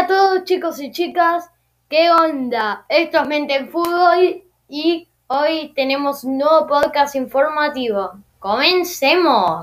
A todos chicos y chicas, ¿qué onda? Esto es Mente en Fútbol y hoy tenemos un nuevo podcast informativo. ¡Comencemos!